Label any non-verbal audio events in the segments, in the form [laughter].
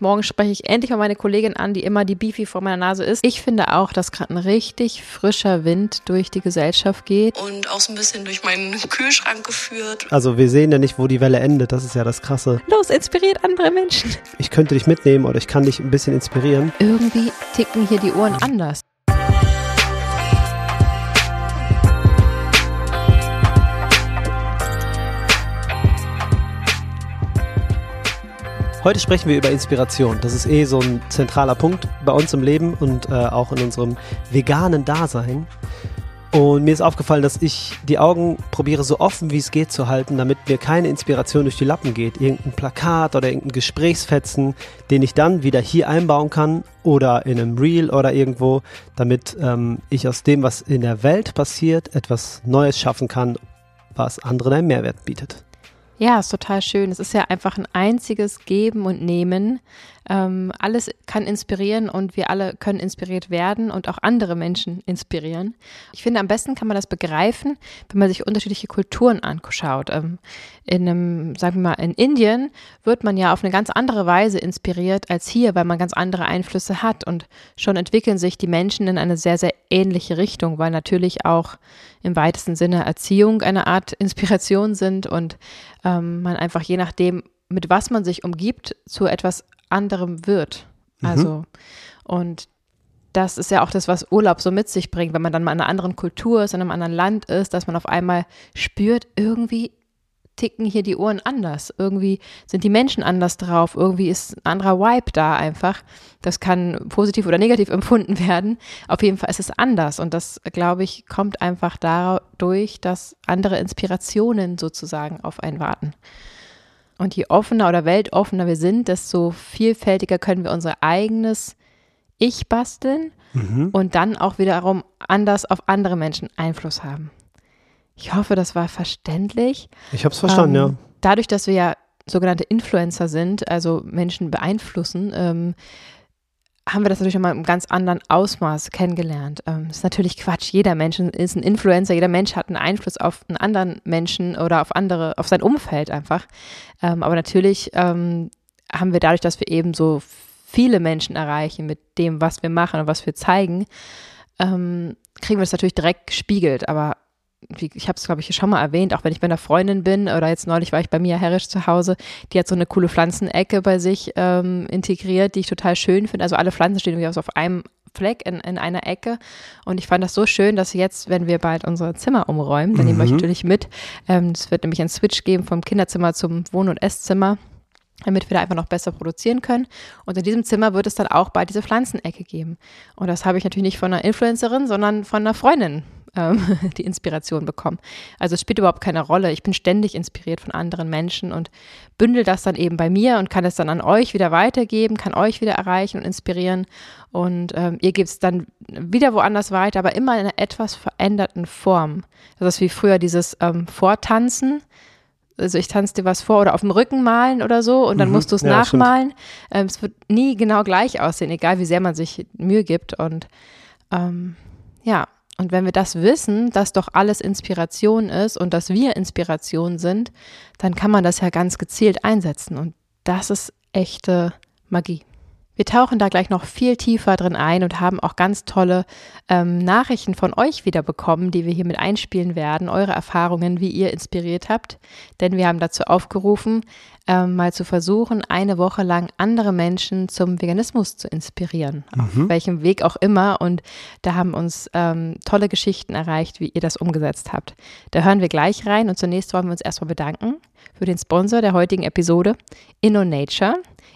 Morgen spreche ich endlich mal meine Kollegin an, die immer die Beefy vor meiner Nase ist. Ich finde auch, dass gerade ein richtig frischer Wind durch die Gesellschaft geht. Und auch so ein bisschen durch meinen Kühlschrank geführt. Also wir sehen ja nicht, wo die Welle endet. Das ist ja das Krasse. Los, inspiriert andere Menschen. Ich könnte dich mitnehmen oder ich kann dich ein bisschen inspirieren. Irgendwie ticken hier die Ohren anders. Heute sprechen wir über Inspiration. Das ist eh so ein zentraler Punkt bei uns im Leben und äh, auch in unserem veganen Dasein. Und mir ist aufgefallen, dass ich die Augen probiere so offen wie es geht zu halten, damit mir keine Inspiration durch die Lappen geht. Irgendein Plakat oder irgendein Gesprächsfetzen, den ich dann wieder hier einbauen kann oder in einem Reel oder irgendwo, damit ähm, ich aus dem, was in der Welt passiert, etwas Neues schaffen kann, was anderen einen Mehrwert bietet. Ja, ist total schön. Es ist ja einfach ein einziges Geben und Nehmen. Ähm, alles kann inspirieren und wir alle können inspiriert werden und auch andere Menschen inspirieren. Ich finde, am besten kann man das begreifen, wenn man sich unterschiedliche Kulturen anschaut. Ähm, in einem, sagen wir mal, in Indien wird man ja auf eine ganz andere Weise inspiriert als hier, weil man ganz andere Einflüsse hat und schon entwickeln sich die Menschen in eine sehr, sehr ähnliche Richtung, weil natürlich auch im weitesten Sinne Erziehung eine Art Inspiration sind und ähm, man einfach je nachdem, mit was man sich umgibt, zu etwas anderem wird. Mhm. Also, und das ist ja auch das, was Urlaub so mit sich bringt, wenn man dann mal in einer anderen Kultur ist, in einem anderen Land ist, dass man auf einmal spürt, irgendwie ticken hier die Ohren anders. Irgendwie sind die Menschen anders drauf. Irgendwie ist ein anderer Vibe da einfach. Das kann positiv oder negativ [laughs] empfunden werden. Auf jeden Fall ist es anders. Und das, glaube ich, kommt einfach dadurch, dass andere Inspirationen sozusagen auf einen warten. Und je offener oder weltoffener wir sind, desto vielfältiger können wir unser eigenes Ich basteln mhm. und dann auch wiederum anders auf andere Menschen Einfluss haben. Ich hoffe, das war verständlich. Ich habe es verstanden, ähm, ja. Dadurch, dass wir ja sogenannte Influencer sind, also Menschen beeinflussen, ähm, haben wir das natürlich nochmal im ganz anderen Ausmaß kennengelernt. Ähm, das ist natürlich Quatsch. Jeder Mensch ist ein Influencer, jeder Mensch hat einen Einfluss auf einen anderen Menschen oder auf andere, auf sein Umfeld einfach. Ähm, aber natürlich ähm, haben wir dadurch, dass wir eben so viele Menschen erreichen mit dem, was wir machen und was wir zeigen, ähm, kriegen wir das natürlich direkt gespiegelt. Aber ich habe es, glaube ich, schon mal erwähnt, auch wenn ich bei einer Freundin bin oder jetzt neulich war ich bei Mia Herrisch zu Hause, die hat so eine coole Pflanzenecke bei sich ähm, integriert, die ich total schön finde. Also alle Pflanzen stehen irgendwie auf einem Fleck in, in einer Ecke. Und ich fand das so schön, dass jetzt, wenn wir bald unsere Zimmer umräumen, dann mhm. nehmen wir euch natürlich mit. Ähm, es wird nämlich einen Switch geben vom Kinderzimmer zum Wohn- und Esszimmer damit wir da einfach noch besser produzieren können. Und in diesem Zimmer wird es dann auch bald diese Pflanzenecke geben. Und das habe ich natürlich nicht von einer Influencerin, sondern von einer Freundin ähm, [laughs] die Inspiration bekommen. Also es spielt überhaupt keine Rolle. Ich bin ständig inspiriert von anderen Menschen und bündel das dann eben bei mir und kann es dann an euch wieder weitergeben, kann euch wieder erreichen und inspirieren. Und ähm, ihr gebt es dann wieder woanders weiter, aber immer in einer etwas veränderten Form. Das ist wie früher dieses ähm, Vortanzen also ich tanze dir was vor oder auf dem Rücken malen oder so und dann mhm. musst du es ja, nachmalen. Ähm, es wird nie genau gleich aussehen, egal wie sehr man sich Mühe gibt. Und ähm, ja, und wenn wir das wissen, dass doch alles Inspiration ist und dass wir Inspiration sind, dann kann man das ja ganz gezielt einsetzen. Und das ist echte Magie. Wir tauchen da gleich noch viel tiefer drin ein und haben auch ganz tolle ähm, Nachrichten von euch wieder bekommen, die wir hier mit einspielen werden, eure Erfahrungen, wie ihr inspiriert habt. Denn wir haben dazu aufgerufen, ähm, mal zu versuchen, eine Woche lang andere Menschen zum Veganismus zu inspirieren, mhm. auf welchem Weg auch immer. Und da haben uns ähm, tolle Geschichten erreicht, wie ihr das umgesetzt habt. Da hören wir gleich rein und zunächst wollen wir uns erstmal bedanken für den Sponsor der heutigen Episode, InnoNature.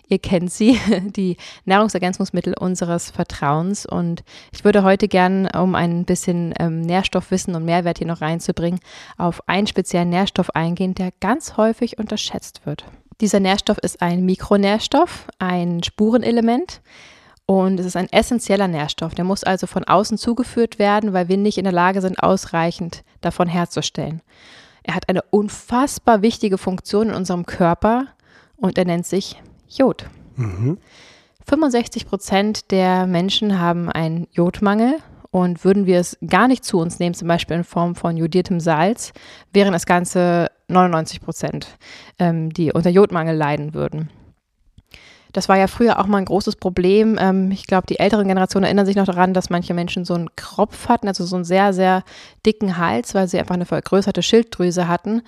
Ihr kennt sie, [laughs] die Nahrungsergänzungsmittel unseres Vertrauens. Und ich würde heute gern, um ein bisschen ähm, Nährstoffwissen und Mehrwert hier noch reinzubringen, auf einen speziellen Nährstoff eingehen, der ganz häufig unterschätzt wird. Dieser Nährstoff ist ein Mikronährstoff, ein Spurenelement. Und es ist ein essentieller Nährstoff. Der muss also von außen zugeführt werden, weil wir nicht in der Lage sind, ausreichend davon herzustellen. Er hat eine unfassbar wichtige Funktion in unserem Körper und er nennt sich Jod. Mhm. 65 Prozent der Menschen haben einen Jodmangel und würden wir es gar nicht zu uns nehmen, zum Beispiel in Form von jodiertem Salz, wären es ganze 99 Prozent, ähm, die unter Jodmangel leiden würden. Das war ja früher auch mal ein großes Problem. Ähm, ich glaube, die älteren Generationen erinnern sich noch daran, dass manche Menschen so einen Kropf hatten, also so einen sehr, sehr dicken Hals, weil sie einfach eine vergrößerte Schilddrüse hatten,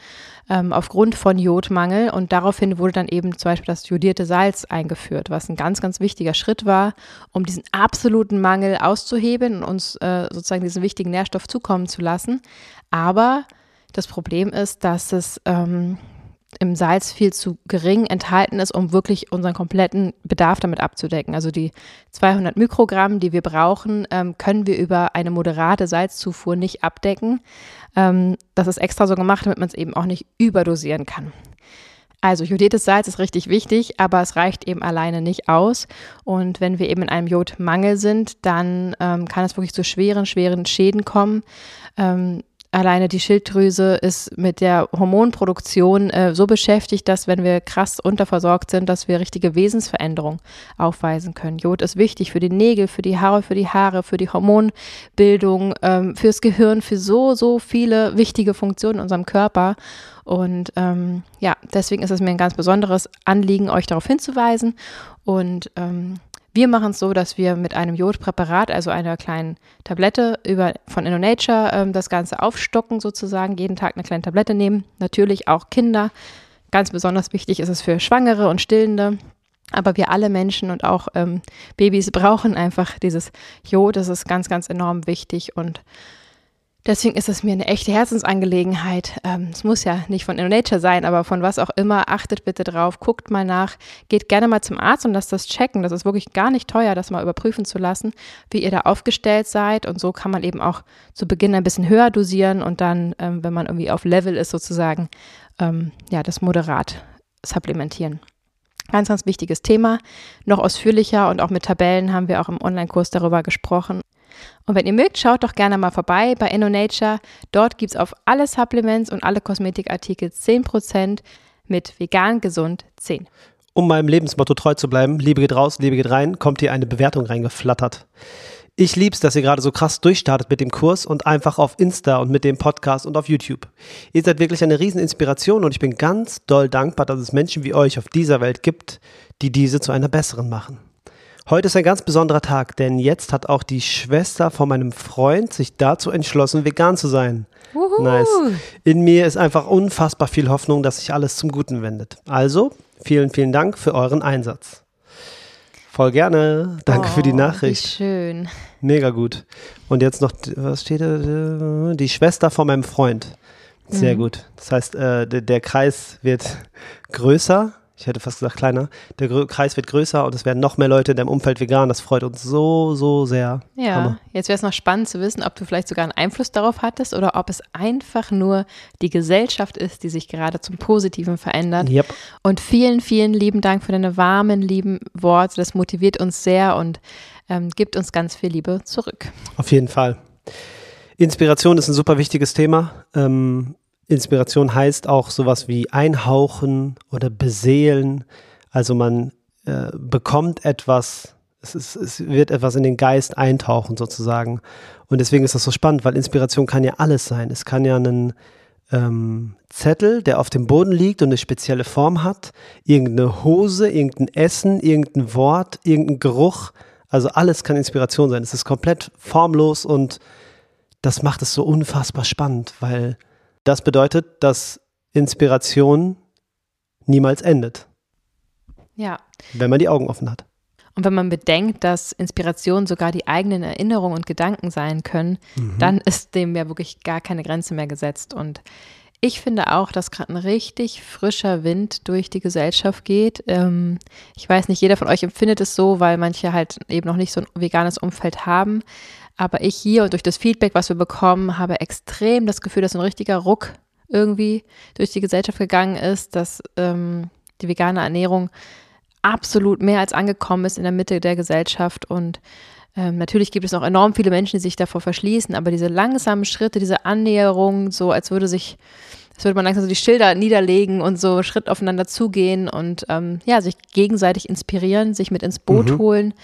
ähm, aufgrund von Jodmangel. Und daraufhin wurde dann eben zum Beispiel das jodierte Salz eingeführt, was ein ganz, ganz wichtiger Schritt war, um diesen absoluten Mangel auszuhebeln und uns äh, sozusagen diesen wichtigen Nährstoff zukommen zu lassen. Aber das Problem ist, dass es ähm, im Salz viel zu gering enthalten ist, um wirklich unseren kompletten Bedarf damit abzudecken. Also die 200 Mikrogramm, die wir brauchen, ähm, können wir über eine moderate Salzzufuhr nicht abdecken. Ähm, das ist extra so gemacht, damit man es eben auch nicht überdosieren kann. Also jodiertes Salz ist richtig wichtig, aber es reicht eben alleine nicht aus. Und wenn wir eben in einem Jodmangel sind, dann ähm, kann es wirklich zu schweren, schweren Schäden kommen. Ähm, alleine die Schilddrüse ist mit der Hormonproduktion äh, so beschäftigt, dass wenn wir krass unterversorgt sind, dass wir richtige Wesensveränderungen aufweisen können. Jod ist wichtig für die Nägel, für die Haare, für die Haare, für die Hormonbildung, ähm, fürs Gehirn, für so, so viele wichtige Funktionen in unserem Körper. Und ähm, ja, deswegen ist es mir ein ganz besonderes Anliegen, euch darauf hinzuweisen. Und ähm, wir machen es so, dass wir mit einem Jodpräparat, also einer kleinen Tablette über, von InnoNature, ähm, das Ganze aufstocken sozusagen, jeden Tag eine kleine Tablette nehmen. Natürlich auch Kinder. Ganz besonders wichtig ist es für Schwangere und Stillende. Aber wir alle Menschen und auch ähm, Babys [laughs] brauchen einfach dieses Jod. Das ist ganz, ganz enorm wichtig und Deswegen ist es mir eine echte Herzensangelegenheit. Ähm, es muss ja nicht von InnoNature sein, aber von was auch immer. Achtet bitte drauf, guckt mal nach, geht gerne mal zum Arzt und lasst das checken. Das ist wirklich gar nicht teuer, das mal überprüfen zu lassen, wie ihr da aufgestellt seid. Und so kann man eben auch zu Beginn ein bisschen höher dosieren und dann, ähm, wenn man irgendwie auf Level ist, sozusagen, ähm, ja, das moderat supplementieren. Ganz, ganz wichtiges Thema. Noch ausführlicher und auch mit Tabellen haben wir auch im Online-Kurs darüber gesprochen. Und wenn ihr mögt, schaut doch gerne mal vorbei bei InnoNature. Dort gibt es auf alle Supplements und alle Kosmetikartikel 10% mit vegan gesund 10. Um meinem Lebensmotto treu zu bleiben, Liebe geht raus, Liebe geht rein, kommt hier eine Bewertung reingeflattert. Ich lieb's, dass ihr gerade so krass durchstartet mit dem Kurs und einfach auf Insta und mit dem Podcast und auf YouTube. Ihr seid wirklich eine Rieseninspiration und ich bin ganz doll dankbar, dass es Menschen wie euch auf dieser Welt gibt, die diese zu einer besseren machen. Heute ist ein ganz besonderer Tag, denn jetzt hat auch die Schwester von meinem Freund sich dazu entschlossen, vegan zu sein. Uhu. Nice. In mir ist einfach unfassbar viel Hoffnung, dass sich alles zum Guten wendet. Also, vielen, vielen Dank für euren Einsatz. Voll gerne. Danke oh, für die oh, Nachricht. Wie schön. Mega gut. Und jetzt noch, was steht da? Die Schwester von meinem Freund. Sehr mhm. gut. Das heißt, äh, der, der Kreis wird größer ich hätte fast gesagt kleiner. Der Gr Kreis wird größer und es werden noch mehr Leute in deinem Umfeld vegan. Das freut uns so, so sehr. Ja, Hammer. jetzt wäre es noch spannend zu wissen, ob du vielleicht sogar einen Einfluss darauf hattest oder ob es einfach nur die Gesellschaft ist, die sich gerade zum Positiven verändert. Yep. Und vielen, vielen lieben Dank für deine warmen, lieben Worte. Das motiviert uns sehr und ähm, gibt uns ganz viel Liebe zurück. Auf jeden Fall. Inspiration ist ein super wichtiges Thema. Ähm, Inspiration heißt auch sowas wie einhauchen oder beseelen. Also man äh, bekommt etwas, es, ist, es wird etwas in den Geist eintauchen sozusagen. Und deswegen ist das so spannend, weil Inspiration kann ja alles sein. Es kann ja ein ähm, Zettel, der auf dem Boden liegt und eine spezielle Form hat, irgendeine Hose, irgendein Essen, irgendein Wort, irgendein Geruch. Also alles kann Inspiration sein. Es ist komplett formlos und das macht es so unfassbar spannend, weil das bedeutet, dass Inspiration niemals endet. Ja. Wenn man die Augen offen hat. Und wenn man bedenkt, dass Inspiration sogar die eigenen Erinnerungen und Gedanken sein können, mhm. dann ist dem ja wirklich gar keine Grenze mehr gesetzt. Und ich finde auch, dass gerade ein richtig frischer Wind durch die Gesellschaft geht. Ähm, ich weiß nicht, jeder von euch empfindet es so, weil manche halt eben noch nicht so ein veganes Umfeld haben. Aber ich hier und durch das Feedback, was wir bekommen, habe extrem das Gefühl, dass ein richtiger Ruck irgendwie durch die Gesellschaft gegangen ist, dass ähm, die vegane Ernährung absolut mehr als angekommen ist in der Mitte der Gesellschaft. Und ähm, natürlich gibt es auch enorm viele Menschen, die sich davor verschließen, aber diese langsamen Schritte, diese Annäherung, so als würde sich, als würde man langsam so die Schilder niederlegen und so Schritt aufeinander zugehen und ähm, ja, sich gegenseitig inspirieren, sich mit ins Boot mhm. holen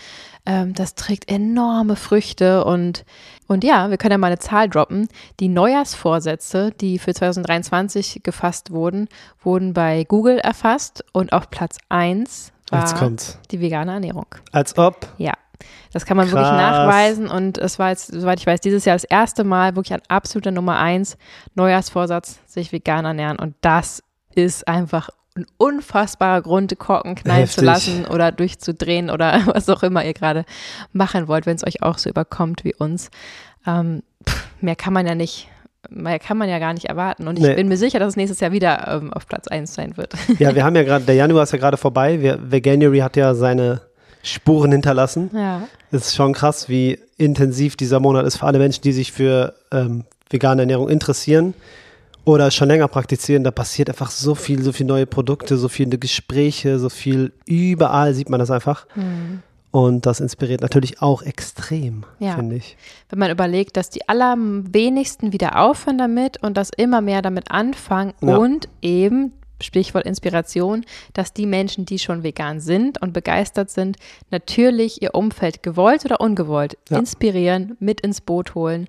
ähm, das trägt enorme Früchte und, und ja, wir können ja mal eine Zahl droppen. Die Neujahrsvorsätze, die für 2023 gefasst wurden, wurden bei Google erfasst und auf Platz 1 war die vegane Ernährung. Als ob. Ja. Das kann man Krass. wirklich nachweisen und es war jetzt, soweit ich weiß, dieses Jahr das erste Mal wirklich ein absoluter Nummer eins Neujahrsvorsatz, sich vegan ernähren und das ist einfach ein unfassbarer Grund, Korken knallen zu Heftig. lassen oder durchzudrehen oder [laughs] was auch immer ihr gerade machen wollt, wenn es euch auch so überkommt wie uns. Ähm, pff, mehr kann man ja nicht, mehr kann man ja gar nicht erwarten und ich Nee. bin mir sicher, dass es nächstes Jahr wieder ähm, auf Platz eins sein wird. [laughs] Ja, wir haben ja gerade, der Januar ist ja gerade vorbei. Wir, Veganuary hat ja seine Spuren hinterlassen. ja. Es ist schon krass, wie intensiv dieser Monat ist für alle Menschen, die sich für ähm, vegane Ernährung interessieren oder schon länger praktizieren. Da passiert einfach so viel, so viele neue Produkte, so viele Gespräche, so viel. Überall sieht man das einfach. Und das inspiriert natürlich auch extrem, Ja. finde ich. wenn man überlegt, dass die allerwenigsten wieder aufhören damit und dass immer mehr damit anfangen Ja. und eben, Stichwort Inspiration, dass die Menschen, die schon vegan sind und begeistert sind, natürlich ihr Umfeld gewollt oder ungewollt Ja. inspirieren, mit ins Boot holen.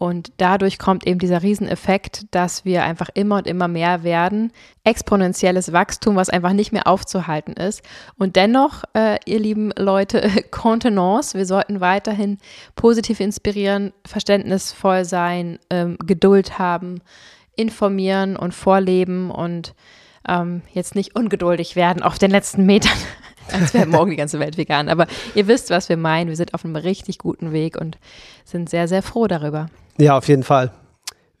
Und dadurch kommt eben dieser Rieseneffekt, dass wir einfach immer und immer mehr werden. Exponentielles Wachstum, was einfach nicht mehr aufzuhalten ist. Und dennoch, äh, ihr lieben Leute, [laughs] Contenance, wir sollten weiterhin positiv inspirieren, verständnisvoll sein, ähm, Geduld haben, informieren und vorleben und ähm, jetzt nicht ungeduldig werden auf den letzten Metern, [laughs] als wäre morgen die ganze Welt vegan. Aber ihr wisst, was wir meinen. Wir sind auf einem richtig guten Weg und sind sehr, sehr froh darüber. Ja, auf jeden Fall.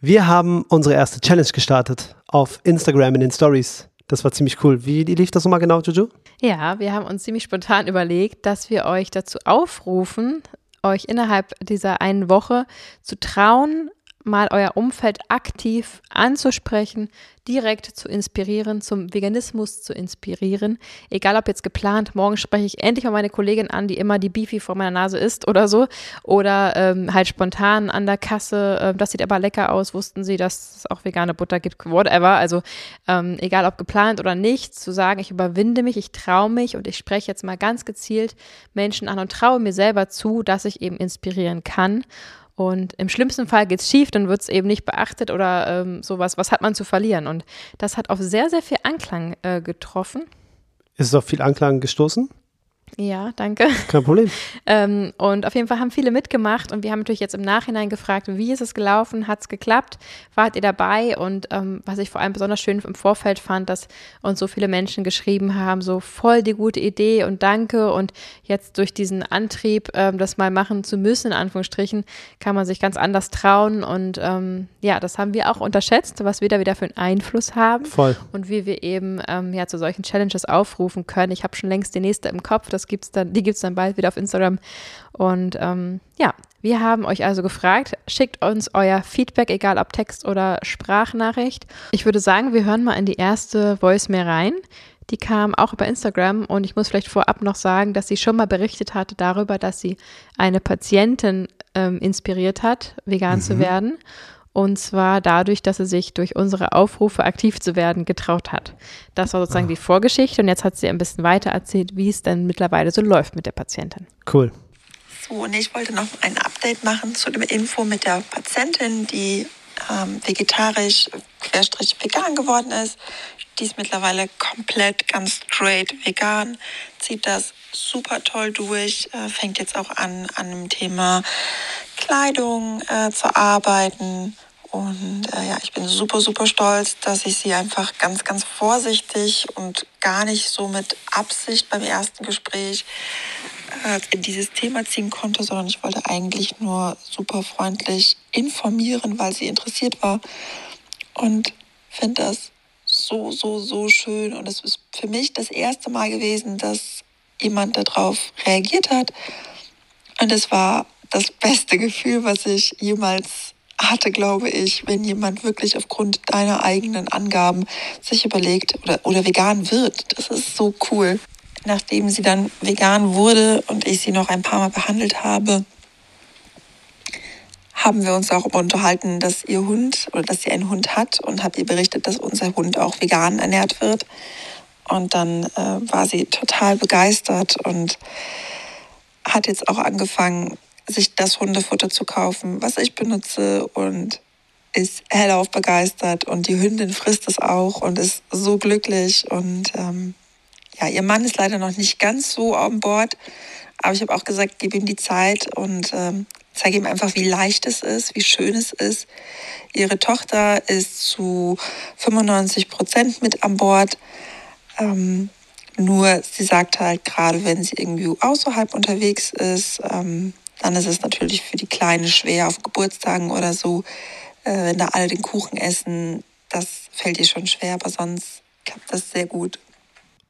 Wir haben unsere erste Challenge gestartet auf Instagram in den Stories. Das war ziemlich cool. Wie lief das nochmal genau, Juju? Ja, wir haben uns ziemlich spontan überlegt, dass wir euch dazu aufrufen, euch innerhalb dieser einen Woche zu trauen, mal euer Umfeld aktiv anzusprechen, direkt zu inspirieren, zum Veganismus zu inspirieren. Egal ob jetzt geplant, morgen spreche ich endlich mal meine Kollegin an, die immer die Beefy vor meiner Nase isst oder so. Oder ähm, halt spontan an der Kasse, ähm, das sieht aber lecker aus, wussten sie, dass es auch vegane Butter gibt, whatever. Also ähm, egal ob geplant oder nicht, zu sagen, ich überwinde mich, ich traue mich und ich spreche jetzt mal ganz gezielt Menschen an und traue mir selber zu, dass ich eben inspirieren kann. Und im schlimmsten Fall geht's schief, dann wird's eben nicht beachtet oder ähm, sowas. Was hat man zu verlieren? Und das hat auf sehr, sehr viel Anklang äh, getroffen. Ist es auf viel Anklang gestoßen? Ja, danke. Kein Problem. Ähm, und auf jeden Fall haben viele mitgemacht und wir haben natürlich jetzt im Nachhinein gefragt, wie ist es gelaufen, hat es geklappt, wart ihr dabei? Und ähm, was ich vor allem besonders schön im Vorfeld fand, dass uns so viele Menschen geschrieben haben, so voll die gute Idee und danke und jetzt durch diesen Antrieb, ähm, das mal machen zu müssen, in Anführungsstrichen, kann man sich ganz anders trauen und ähm, ja, das haben wir auch unterschätzt, was wir da wieder für einen Einfluss haben Voll. und wie wir eben ähm, ja zu solchen Challenges aufrufen können. Ich habe schon längst die nächste im Kopf, das gibt's dann, die gibt es dann bald wieder auf Instagram. Und ähm, ja, wir haben euch also gefragt, schickt uns euer Feedback, egal ob Text oder Sprachnachricht. Ich würde sagen, wir hören mal in die erste Voice-Mail rein. Die kam auch über Instagram und ich muss vielleicht vorab noch sagen, dass sie schon mal berichtet hatte darüber, dass sie eine Patientin ähm, inspiriert hat, vegan zu werden. Und zwar dadurch, dass sie sich durch unsere Aufrufe aktiv zu werden getraut hat. Das war sozusagen die Vorgeschichte und jetzt hat sie ein bisschen weiter erzählt, wie es denn mittlerweile so läuft mit der Patientin. Cool. So, und ich wollte noch ein Update machen zu dem Info mit der Patientin, die ähm, vegetarisch, querstrich vegan geworden ist. Die ist mittlerweile komplett ganz straight vegan, zieht das super toll durch, äh, fängt jetzt auch an, an dem Thema Kleidung äh, zu arbeiten. Und äh, ja, ich bin super, super stolz, dass ich sie einfach ganz, ganz vorsichtig und gar nicht so mit Absicht beim ersten Gespräch äh, in dieses Thema ziehen konnte, sondern ich wollte eigentlich nur super freundlich informieren, weil sie interessiert war. Und finde das so, so, so schön. Und es ist für mich das erste Mal gewesen, dass jemand darauf reagiert hat. Und es war das beste Gefühl, was ich jemals hatte, glaube ich, wenn jemand wirklich aufgrund deiner eigenen Angaben sich überlegt oder, oder vegan wird. Das ist so cool. Nachdem sie dann vegan wurde und ich sie noch ein paar Mal behandelt habe, haben wir uns darüber unterhalten, dass ihr Hund oder dass sie einen Hund hat und habe ihr berichtet, dass unser Hund auch vegan ernährt wird. Und dann äh, war sie total begeistert und hat jetzt auch angefangen, sich das Hundefutter zu kaufen, was ich benutze und ist hellauf begeistert und die Hündin frisst es auch und ist so glücklich und ähm, ja, ihr Mann ist leider noch nicht ganz so an Bord, aber ich habe auch gesagt, gib ihm die Zeit und ähm, zeige ihm einfach, wie leicht es ist, wie schön es ist. Ihre Tochter ist zu 95 Prozent mit an Bord. Ähm, nur sie sagt halt, gerade wenn sie irgendwie außerhalb unterwegs ist, ähm, dann ist es natürlich für die Kleine schwer auf Geburtstagen oder so, äh, wenn da alle den Kuchen essen. Das fällt ihr schon schwer, aber sonst klappt das sehr gut.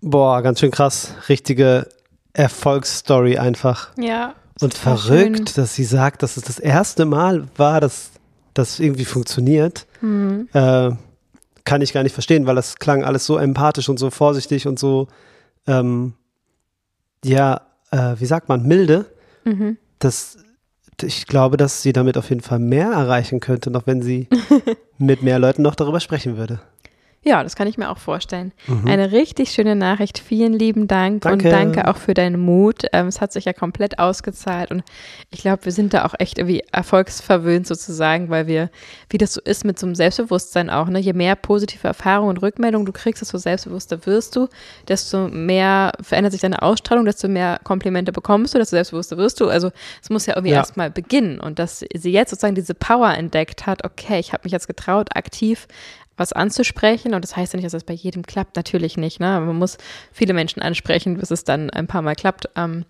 Boah, ganz schön krass. Richtige Erfolgsstory einfach. Ja. Und verrückt, schön. dass sie sagt, dass es das erste Mal war, dass das irgendwie funktioniert. Mhm. Äh, kann ich gar nicht verstehen, weil das klang alles so empathisch und so vorsichtig und so, ähm, ja, äh, wie sagt man, milde. Mhm. Das, ich glaube, dass sie damit auf jeden Fall mehr erreichen könnte, noch wenn sie [laughs] mit mehr Leuten noch darüber sprechen würde. Ja, das kann ich mir auch vorstellen. Mhm. Eine richtig schöne Nachricht. Vielen lieben Dank danke. und danke auch für deinen Mut. Ähm, es hat sich ja komplett ausgezahlt und ich glaube, wir sind da auch echt irgendwie erfolgsverwöhnt sozusagen, weil wir, wie das so ist mit so einem Selbstbewusstsein auch, ne? je mehr positive Erfahrungen und Rückmeldungen du kriegst, desto selbstbewusster wirst du, desto mehr verändert sich deine Ausstrahlung, desto mehr Komplimente bekommst du, desto selbstbewusster wirst du. Also es muss ja irgendwie ja. erstmal beginnen und dass sie jetzt sozusagen diese Power entdeckt hat, okay, ich habe mich jetzt getraut, aktiv was anzusprechen. Und das heißt ja nicht, dass das bei jedem klappt, natürlich nicht. Ne? Man muss viele Menschen ansprechen, bis es dann ein paar Mal klappt. Ähm,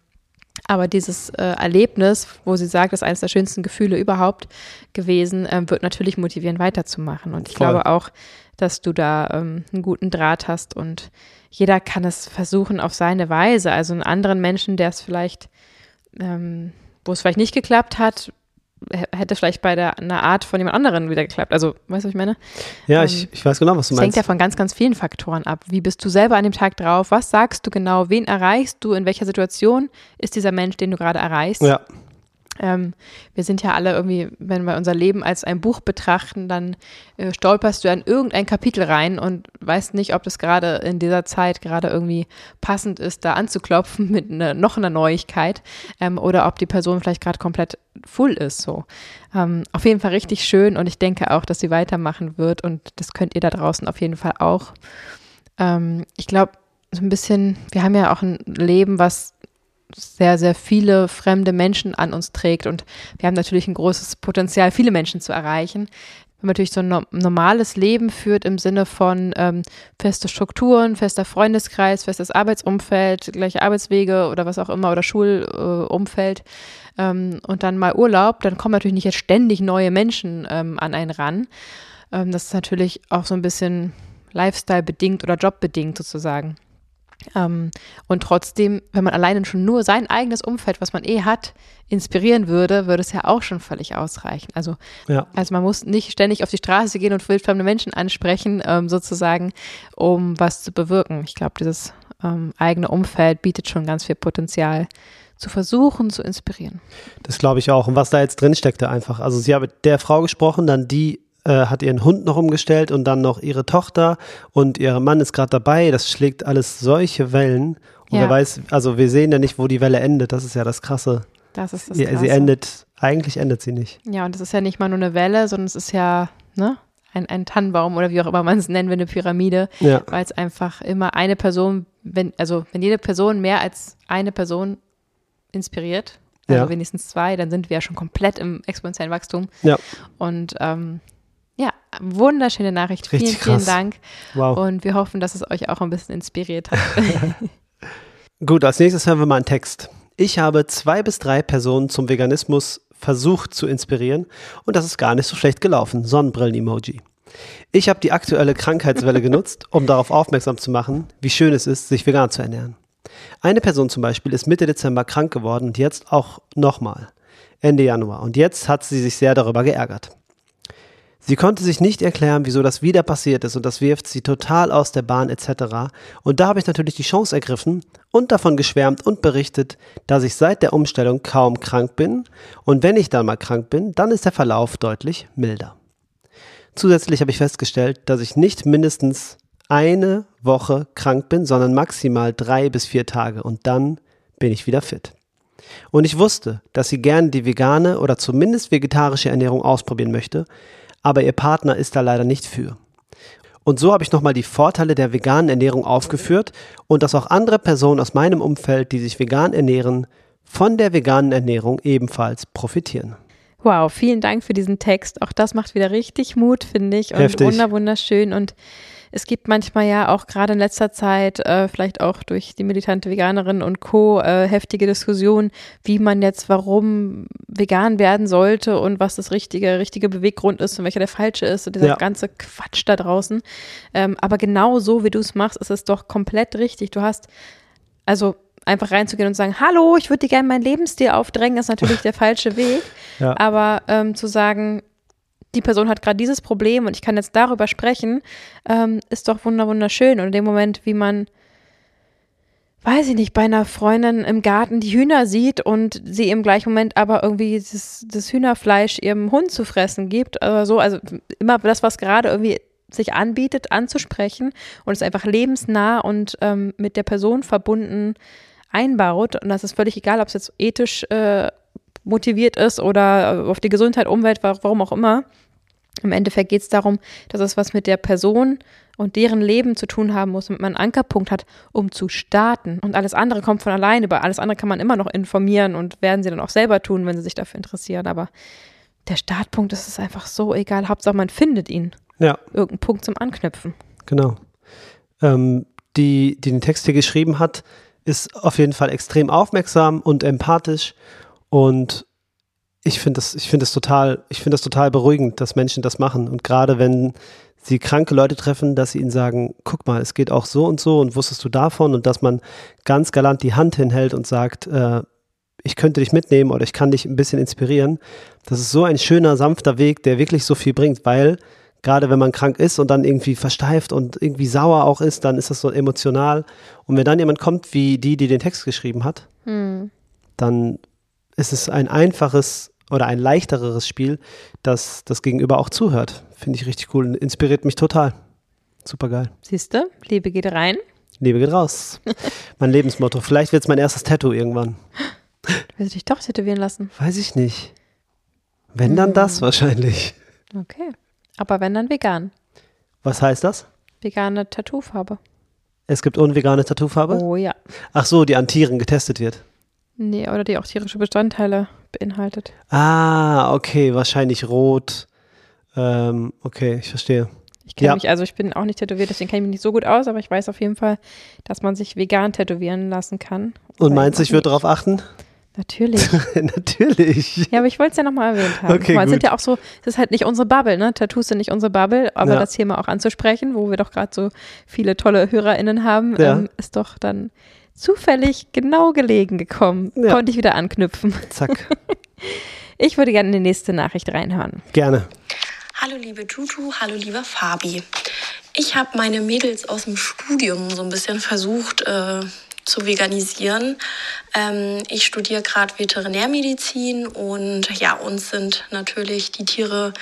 aber dieses äh, Erlebnis, wo sie sagt, das ist eines der schönsten Gefühle überhaupt gewesen, äh, wird natürlich motivieren, weiterzumachen. Und ich Voll. glaube auch, dass du da ähm, einen guten Draht hast und jeder kann es versuchen auf seine Weise. Also einen anderen Menschen, der es vielleicht, ähm, wo es vielleicht nicht geklappt hat, hätte vielleicht bei der, einer Art von jemand anderen wieder geklappt. Also, weißt du, was ich meine? Ja, ähm, ich, ich weiß genau, was du meinst. Es hängt ja von ganz, ganz vielen Faktoren ab. Wie bist du selber an dem Tag drauf? Was sagst du genau? Wen erreichst du? In welcher Situation ist dieser Mensch, den du gerade erreichst? Ja. Ähm, wir sind ja alle irgendwie, wenn wir unser Leben als ein Buch betrachten, dann äh, stolperst du in irgendein Kapitel rein und weißt nicht, ob das gerade in dieser Zeit gerade irgendwie passend ist, da anzuklopfen [laughs] mit ne, noch einer Neuigkeit ähm, oder ob die Person vielleicht gerade komplett full ist. So. Ähm, auf jeden Fall richtig schön und ich denke auch, dass sie weitermachen wird und das könnt ihr da draußen auf jeden Fall auch. Ähm, ich glaube, so ein bisschen, wir haben ja auch ein Leben, was sehr, sehr viele fremde Menschen an uns trägt. Und wir haben natürlich ein großes Potenzial, viele Menschen zu erreichen. Wenn man natürlich so ein normales Leben führt im Sinne von ähm, feste Strukturen, fester Freundeskreis, festes Arbeitsumfeld, gleiche Arbeitswege oder was auch immer oder Schulumfeld äh, ähm, und dann mal Urlaub, dann kommen natürlich nicht jetzt ständig neue Menschen ähm, an einen ran. Ähm, das ist natürlich auch so ein bisschen Lifestyle bedingt oder Job bedingt sozusagen. Ähm, und trotzdem, wenn man alleine schon nur sein eigenes Umfeld, was man eh hat, inspirieren würde, würde es ja auch schon völlig ausreichen. Also, ja. also man muss nicht ständig auf die Straße gehen und wildfremde Menschen ansprechen, ähm, sozusagen, um was zu bewirken. Ich glaube, dieses ähm, eigene Umfeld bietet schon ganz viel Potenzial zu versuchen, zu inspirieren. Das glaube ich auch. Und was da jetzt drin steckte einfach. Also sie haben mit der Frau gesprochen, dann die äh, hat ihren Hund noch umgestellt und dann noch ihre Tochter und ihr Mann ist gerade dabei. Das schlägt alles solche Wellen. Und ja. wer weiß, also wir sehen ja nicht, wo die Welle endet. Das ist ja das Krasse. Das ist das Krasse. Sie endet, eigentlich endet sie nicht. Ja, und das ist ja nicht mal nur eine Welle, sondern es ist ja, ne? Ein, ein Tannenbaum oder wie auch immer man es nennen will, eine Pyramide, ja. weil es einfach immer eine Person, wenn, also wenn jede Person mehr als eine Person inspiriert, also ja. wenigstens zwei, dann sind wir ja schon komplett im exponentiellen Wachstum. Ja. Und ähm, ja, wunderschöne Nachricht. Richtig vielen, krass. vielen Dank. Wow. Und wir hoffen, dass es euch auch ein bisschen inspiriert hat. [laughs] [laughs] Gut, als nächstes hören wir mal einen Text. Ich habe zwei bis drei Personen zum Veganismus versucht zu inspirieren und das ist gar nicht so schlecht gelaufen. Sonnenbrillen-Emoji. Ich habe die aktuelle Krankheitswelle genutzt, um darauf aufmerksam zu machen, wie schön es ist, sich vegan zu ernähren. Eine Person zum Beispiel ist Mitte Dezember krank geworden und jetzt auch nochmal. Ende Januar. Und jetzt hat sie sich sehr darüber geärgert. Sie konnte sich nicht erklären, wieso das wieder passiert ist und das wirft sie total aus der Bahn etc. Und da habe ich natürlich die Chance ergriffen und davon geschwärmt und berichtet, dass ich seit der Umstellung kaum krank bin und wenn ich dann mal krank bin, dann ist der Verlauf deutlich milder. Zusätzlich habe ich festgestellt, dass ich nicht mindestens eine Woche krank bin, sondern maximal drei bis vier Tage und dann bin ich wieder fit. Und ich wusste, dass sie gerne die vegane oder zumindest vegetarische Ernährung ausprobieren möchte, aber ihr Partner ist da leider nicht für. Und so habe ich nochmal die Vorteile der veganen Ernährung aufgeführt und dass auch andere Personen aus meinem Umfeld, die sich vegan ernähren, von der veganen Ernährung ebenfalls profitieren. Wow, vielen Dank für diesen Text. Auch das macht wieder richtig Mut, finde ich. Und Heftig. wunderschön. Und es gibt manchmal ja auch gerade in letzter Zeit, äh, vielleicht auch durch die militante Veganerin und Co., äh, heftige Diskussionen, wie man jetzt warum vegan werden sollte und was das richtige, richtige Beweggrund ist und welcher der falsche ist und dieser Ja. ganze Quatsch da draußen. Ähm, aber genau so, wie du es machst, ist es doch komplett richtig. Du hast, also einfach reinzugehen und sagen, hallo, ich würde dir gerne meinen Lebensstil aufdrängen, ist natürlich der falsche Weg. [laughs] Ja. Aber ähm, zu sagen, die Person hat gerade dieses Problem und ich kann jetzt darüber sprechen, ähm, ist doch wunder wunderschön. Und in dem Moment, wie man, weiß ich nicht, bei einer Freundin im Garten die Hühner sieht und sie im gleichen Moment aber irgendwie das, das Hühnerfleisch ihrem Hund zu fressen gibt oder so, also immer das, was gerade irgendwie sich anbietet, anzusprechen und es einfach lebensnah und ähm, mit der Person verbunden einbaut. Und das ist völlig egal, ob es jetzt ethisch äh, motiviert ist oder auf die Gesundheit, Umwelt, wa- warum auch immer. Im Endeffekt geht es darum, dass es was mit der Person und deren Leben zu tun haben muss, damit man einen Ankerpunkt hat, um zu starten. Und alles andere kommt von alleine. Über alles andere kann man immer noch informieren und werden sie dann auch selber tun, wenn sie sich dafür interessieren. Aber der Startpunkt ist es einfach so egal. Hauptsache, man findet ihn. Ja, Irgendeinen Punkt zum Anknüpfen. genau. Ähm, die, die den Text hier geschrieben hat, ist auf jeden Fall extrem aufmerksam und empathisch und ich finde das, ich finde das total, ich finde das total beruhigend, dass Menschen das machen und gerade wenn sie kranke Leute treffen, dass sie ihnen sagen, guck mal, es geht auch so und so und wusstest du davon und dass man ganz galant die Hand hinhält und sagt, äh, ich könnte dich mitnehmen oder ich kann dich ein bisschen inspirieren. Das ist so ein schöner, sanfter Weg, der wirklich so viel bringt, weil gerade wenn man krank ist und dann irgendwie versteift und irgendwie sauer auch ist, dann ist das so emotional. Und wenn dann jemand kommt wie die, die den Text geschrieben hat, dann ist es ein einfaches oder ein leichtereres Spiel, dass das Gegenüber auch zuhört. Finde ich richtig cool und inspiriert mich total. Super geil. Siehst du? Liebe geht rein. Liebe geht raus. [laughs] mein Lebensmotto. Vielleicht wird es mein erstes Tattoo irgendwann. Willst du dich doch tätowieren lassen? Weiß ich nicht. Wenn dann das wahrscheinlich. Okay. Aber wenn, dann vegan. Was heißt das? Vegane Tattoofarbe. Es gibt unvegane Tattoofarbe? Oh ja. Ach so, die an Tieren getestet wird. Nee, oder die auch tierische Bestandteile beinhaltet. Ah, okay, wahrscheinlich rot. Ähm, okay, ich verstehe. Ich kenne Ja. mich, also ich bin auch nicht tätowiert, deswegen kenne ich mich nicht so gut aus, aber ich weiß auf jeden Fall, dass man sich vegan tätowieren lassen kann. Und meinst du, ich würde darauf achten? Natürlich. [laughs] Natürlich. Ja, aber ich wollte es ja nochmal erwähnt haben. Okay, mal, es sind gut. ja auch so, das ist halt nicht unsere Bubble, ne? Tattoos sind nicht unsere Bubble, aber Ja. das mal auch anzusprechen, wo wir doch gerade so viele tolle HörerInnen haben, Ja. ähm, ist doch dann zufällig genau gelegen gekommen. Ja. Konnte ich wieder anknüpfen. Zack. [laughs] Ich würde gerne in die nächste Nachricht reinhören. Gerne. Hallo liebe Tutu, hallo lieber Fabi. Ich habe meine Mädels aus dem Studium so ein bisschen versucht äh, zu veganisieren. Ähm, ich studiere gerade Veterinärmedizin und ja, uns sind natürlich die Tiere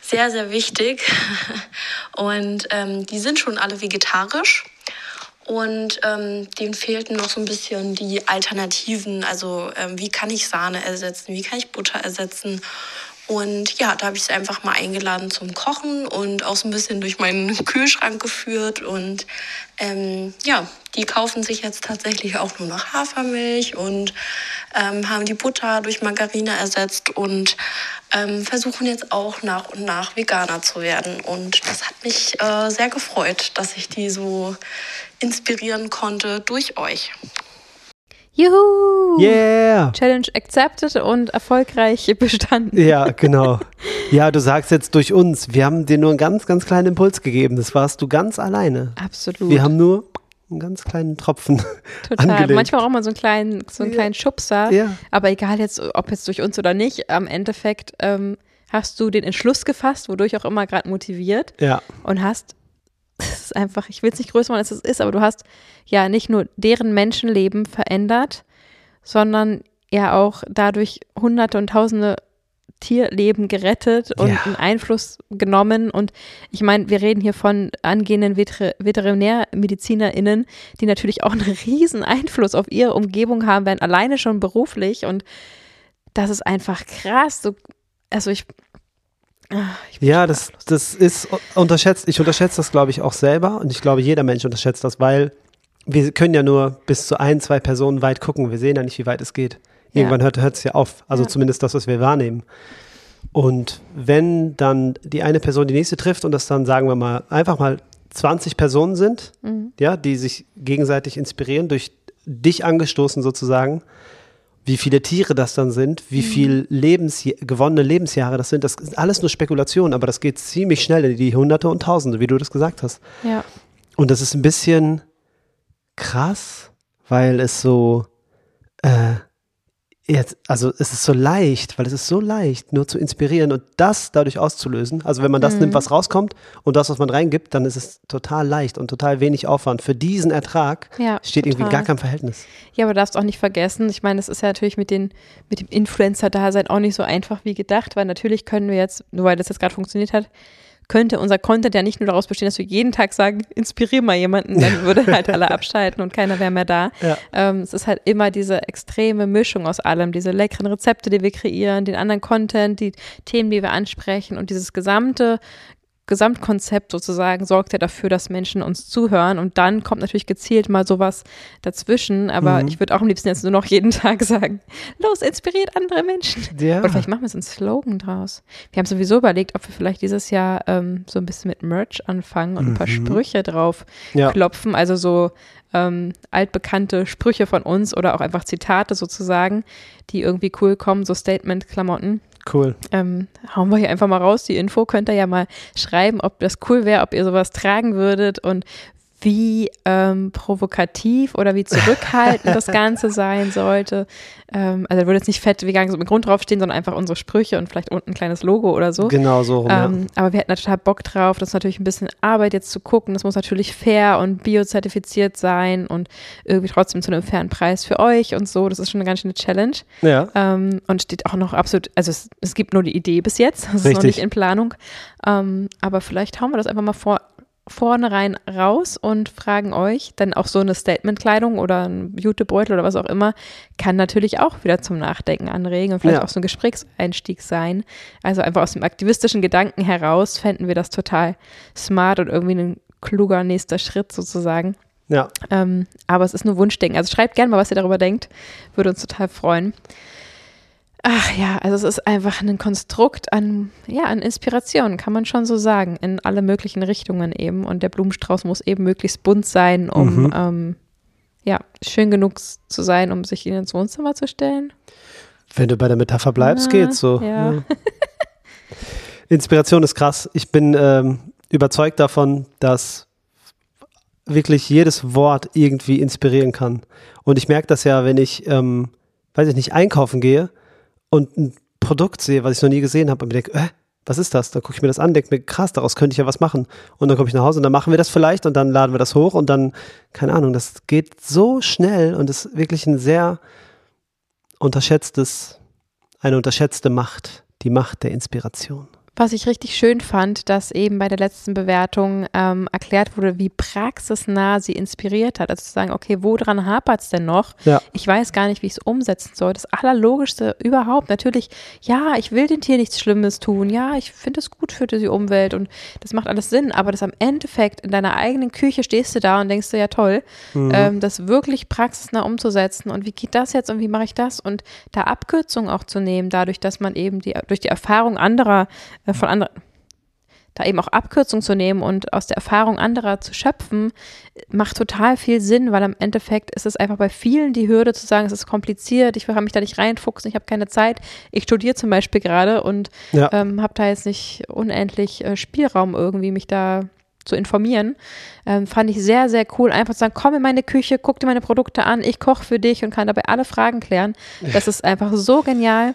sehr, sehr wichtig. [laughs] Und ähm, die sind schon alle vegetarisch. Und ähm, denen fehlten noch so ein bisschen die Alternativen. Also ähm, wie kann ich Sahne ersetzen, wie kann ich Butter ersetzen. Und ja, da habe ich sie einfach mal eingeladen zum Kochen und auch so ein bisschen durch meinen [laughs] Kühlschrank geführt. Und ähm, ja, die kaufen sich jetzt tatsächlich auch nur noch Hafermilch und ähm, haben die Butter durch Margarine ersetzt und ähm, versuchen jetzt auch nach und nach Veganer zu werden. Und das hat mich äh, sehr gefreut, dass ich die so inspirieren konnte durch euch. Juhu! Yeah. Challenge accepted und erfolgreich bestanden. Ja, genau. Ja, du sagst jetzt durch uns. Wir haben dir nur einen ganz, ganz kleinen Impuls gegeben. Das warst du ganz alleine. Absolut. Wir haben nur einen ganz kleinen Tropfen Total. angelegt. Manchmal braucht man so einen kleinen, so einen Ja. kleinen Schubser. Ja. Aber egal jetzt, ob jetzt durch uns oder nicht, am Endeffekt ähm, hast du den Entschluss gefasst, wodurch auch immer gerade motiviert Ja, und hast, es ist einfach, ich will es nicht größer machen, als es ist, aber du hast ja nicht nur deren Menschenleben verändert, sondern ja auch dadurch hunderte und tausende Tierleben gerettet und Ja. einen Einfluss genommen. Und ich meine, wir reden hier von angehenden Veter VeterinärmedizinerInnen, die natürlich auch einen riesen Einfluss auf ihre Umgebung haben werden, alleine schon beruflich. Und das ist einfach krass. So, also ich, Ja, das, das ist unterschätzt. Ich unterschätze das, glaube ich, auch selber. Und ich glaube, jeder Mensch unterschätzt das, weil wir können ja nur bis zu ein, zwei Personen weit gucken. Wir sehen ja nicht, wie weit es geht. Irgendwann ja. hört es ja auf. Also ja. zumindest das, was wir wahrnehmen. Und wenn dann die eine Person die nächste trifft und das dann, sagen wir mal, einfach mal 20 Personen sind, mhm. ja, die sich gegenseitig inspirieren, durch dich angestoßen sozusagen, wie viele Tiere das dann sind, wie mhm. viel Lebens gewonnene Lebensjahre das sind, das ist alles nur Spekulation, aber das geht ziemlich schnell in die Hunderte und Tausende, wie du das gesagt hast. Ja. Und das ist ein bisschen krass, weil es so, äh, Jetzt, also es ist so leicht, weil es ist so leicht, nur zu inspirieren und das dadurch auszulösen. Also wenn man das mhm. nimmt, was rauskommt und das, was man reingibt, dann ist es total leicht und total wenig Aufwand. Für diesen Ertrag ja, steht total. irgendwie gar kein Verhältnis. Ja, aber du darfst auch nicht vergessen, ich meine, es ist ja natürlich mit, den, mit dem Influencer-Dasein auch nicht so einfach wie gedacht, weil natürlich können wir jetzt, nur weil das jetzt gerade funktioniert hat, könnte unser Content ja nicht nur daraus bestehen, dass wir jeden Tag sagen, inspiriere mal jemanden, dann würde halt alle [laughs] abschalten und keiner wäre mehr da. Ja. Ähm, es ist halt immer diese extreme Mischung aus allem, diese leckeren Rezepte, die wir kreieren, den anderen Content, die Themen, die wir ansprechen und dieses gesamte Gesamtkonzept sozusagen sorgt ja dafür, dass Menschen uns zuhören und dann kommt natürlich gezielt mal sowas dazwischen, aber mhm. ich würde auch am liebsten jetzt nur noch jeden [laughs] Tag sagen, los, inspiriert andere Menschen. Ja. Oder vielleicht machen wir so einen Slogan draus. Wir haben sowieso überlegt, ob wir vielleicht dieses Jahr ähm, so ein bisschen mit Merch anfangen und ein paar mhm. Sprüche drauf ja. klopfen, also so ähm, altbekannte Sprüche von uns oder auch einfach Zitate sozusagen, die irgendwie cool kommen, so Statement-Klamotten. Cool. Ähm, hauen wir hier einfach mal raus die Info. Könnt ihr ja mal schreiben, ob das cool wäre, ob ihr sowas tragen würdet und wie ähm, provokativ oder wie zurückhaltend das Ganze [laughs] sein sollte. Ähm, also da würde jetzt nicht fett vegan so im Grund draufstehen, sondern einfach unsere Sprüche und vielleicht unten ein kleines Logo oder so. Genau so. Rum, ähm, ja. Aber wir hätten total Bock drauf. Das ist natürlich ein bisschen Arbeit jetzt zu gucken. Das muss natürlich fair und biozertifiziert sein und irgendwie trotzdem zu einem fairen Preis für euch und so. Das ist schon eine ganz schöne Challenge. Ja. Ähm, und steht auch noch absolut, also es, es, gibt nur die Idee bis jetzt. Das ist noch nicht in Planung. Ähm, aber vielleicht hauen wir das einfach mal vor, vornherein raus und fragen euch, dann auch so eine Statement-Kleidung oder ein Jutebeutel oder was auch immer, kann natürlich auch wieder zum Nachdenken anregen und vielleicht ja. auch so ein Gesprächseinstieg sein. Also einfach aus dem aktivistischen Gedanken heraus fänden wir das total smart und irgendwie ein kluger nächster Schritt sozusagen. Ja. Ähm, aber es ist nur Wunschdenken. Also schreibt gerne mal, was ihr darüber denkt. Würde uns total freuen. Ach ja, also es ist einfach ein Konstrukt an, ja, an Inspiration, kann man schon so sagen, in alle möglichen Richtungen eben. Und der Blumenstrauß muss eben möglichst bunt sein, um mhm. ähm, ja, schön genug zu sein, um sich ihn ins Wohnzimmer zu stellen. Wenn du bei der Metapher bleibst, ah, geht's so. Ja. ja. [laughs] Inspiration ist krass. Ich bin ähm, überzeugt davon, dass wirklich jedes Wort irgendwie inspirieren kann. Und ich merke das ja, wenn ich, ähm, weiß ich nicht, einkaufen gehe und ein Produkt sehe, was ich noch nie gesehen habe und mir denke, äh, was ist das? Dann gucke ich mir das an, denke mir, krass, daraus könnte ich ja was machen. Und dann komme ich nach Hause und dann machen wir das vielleicht und dann laden wir das hoch und dann, keine Ahnung, das geht so schnell und ist wirklich ein sehr unterschätztes, eine unterschätzte Macht, die Macht der Inspiration. Was ich richtig schön fand, dass eben bei der letzten Bewertung ähm, erklärt wurde, wie praxisnah sie inspiriert hat. Also zu sagen, okay, woran hapert es denn noch? Ja. Ich weiß gar nicht, wie ich es umsetzen soll. Das Allerlogischste überhaupt. Natürlich, ja, ich will den Tier nichts Schlimmes tun. Ja, ich finde es gut für die Umwelt und das macht alles Sinn. Aber das am Endeffekt in deiner eigenen Küche stehst du da und denkst du, ja toll, mhm. ähm, das wirklich praxisnah umzusetzen. Und wie geht das jetzt und wie mache ich das? Und da Abkürzungen auch zu nehmen, dadurch, dass man eben die, durch die Erfahrung anderer äh, von anderen, da eben auch Abkürzungen zu nehmen und aus der Erfahrung anderer zu schöpfen, macht total viel Sinn, weil am Endeffekt ist es einfach bei vielen die Hürde zu sagen, es ist kompliziert, ich kann mich da nicht reinfuchsen, ich habe keine Zeit. Ich studiere zum Beispiel gerade und ja. ähm, habe da jetzt nicht unendlich äh, Spielraum irgendwie, mich da zu informieren. Ähm, fand ich sehr, sehr cool. Einfach zu sagen, komm in meine Küche, guck dir meine Produkte an, ich koche für dich und kann dabei alle Fragen klären. Das ist einfach so genial.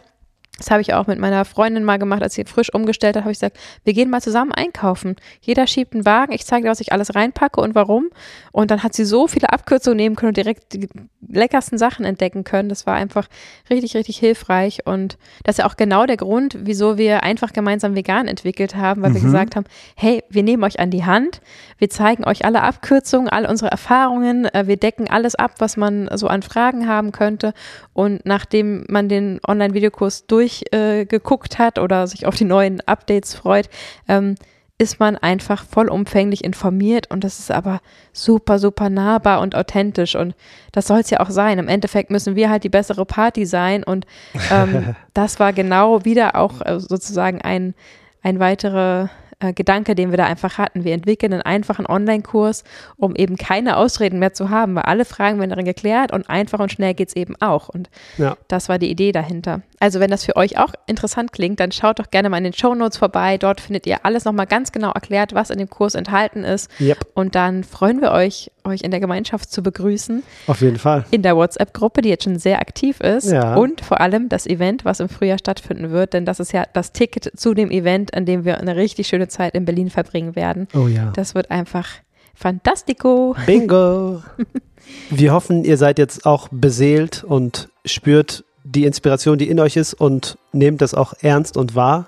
Das habe ich auch mit meiner Freundin mal gemacht, als sie frisch umgestellt hat, habe ich gesagt, wir gehen mal zusammen einkaufen. Jeder schiebt einen Wagen, ich zeige dir, was ich alles reinpacke und warum. Und dann hat sie so viele Abkürzungen nehmen können und direkt die leckersten Sachen entdecken können. Das war einfach richtig, richtig hilfreich. Und das ist ja auch genau der Grund, wieso wir einfach gemeinsam vegan entwickelt haben, weil mhm. wir gesagt haben, hey, wir nehmen euch an die Hand, wir zeigen euch alle Abkürzungen, all unsere Erfahrungen, äh, wir decken alles ab, was man so an Fragen haben könnte. Und nachdem man den Online-Videokurs durch durchgeguckt äh, hat oder sich auf die neuen Updates freut, ähm, ist man einfach vollumfänglich informiert und das ist aber super, super nahbar und authentisch und das soll es ja auch sein. Im Endeffekt müssen wir halt die bessere Party sein und ähm, [laughs] das war genau wieder auch äh, sozusagen ein, ein weiterer äh, Gedanke, den wir da einfach hatten. Wir entwickeln einen einfachen Online-Kurs, um eben keine Ausreden mehr zu haben, weil alle Fragen werden darin geklärt und einfach und schnell geht es eben auch. Und ja. das war die Idee dahinter. Also wenn das für euch auch interessant klingt, dann schaut doch gerne mal in den Show Notes vorbei. Dort findet ihr alles nochmal ganz genau erklärt, was in dem Kurs enthalten ist. Yep. Und dann freuen wir euch, euch in der Gemeinschaft zu begrüßen. Auf jeden Fall. In der WhatsApp-Gruppe, die jetzt schon sehr aktiv ist. Ja. Und vor allem das Event, was im Frühjahr stattfinden wird. Denn das ist ja das Ticket zu dem Event, an dem wir eine richtig schöne Zeit in Berlin verbringen werden. Oh ja. Das wird einfach fantastico. Bingo. [laughs] wir hoffen, ihr seid jetzt auch beseelt und spürt die Inspiration, die in euch ist und nehmt das auch ernst und wahr.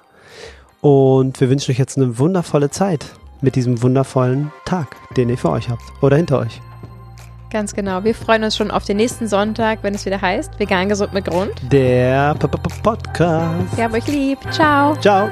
Und wir wünschen euch jetzt eine wundervolle Zeit mit diesem wundervollen Tag, den ihr für euch habt oder hinter euch. Ganz genau. Wir freuen uns schon auf den nächsten Sonntag, wenn es wieder heißt Vegan gesund mit Grund. Der P -P Podcast. Wir haben euch lieb. Ciao. Ciao.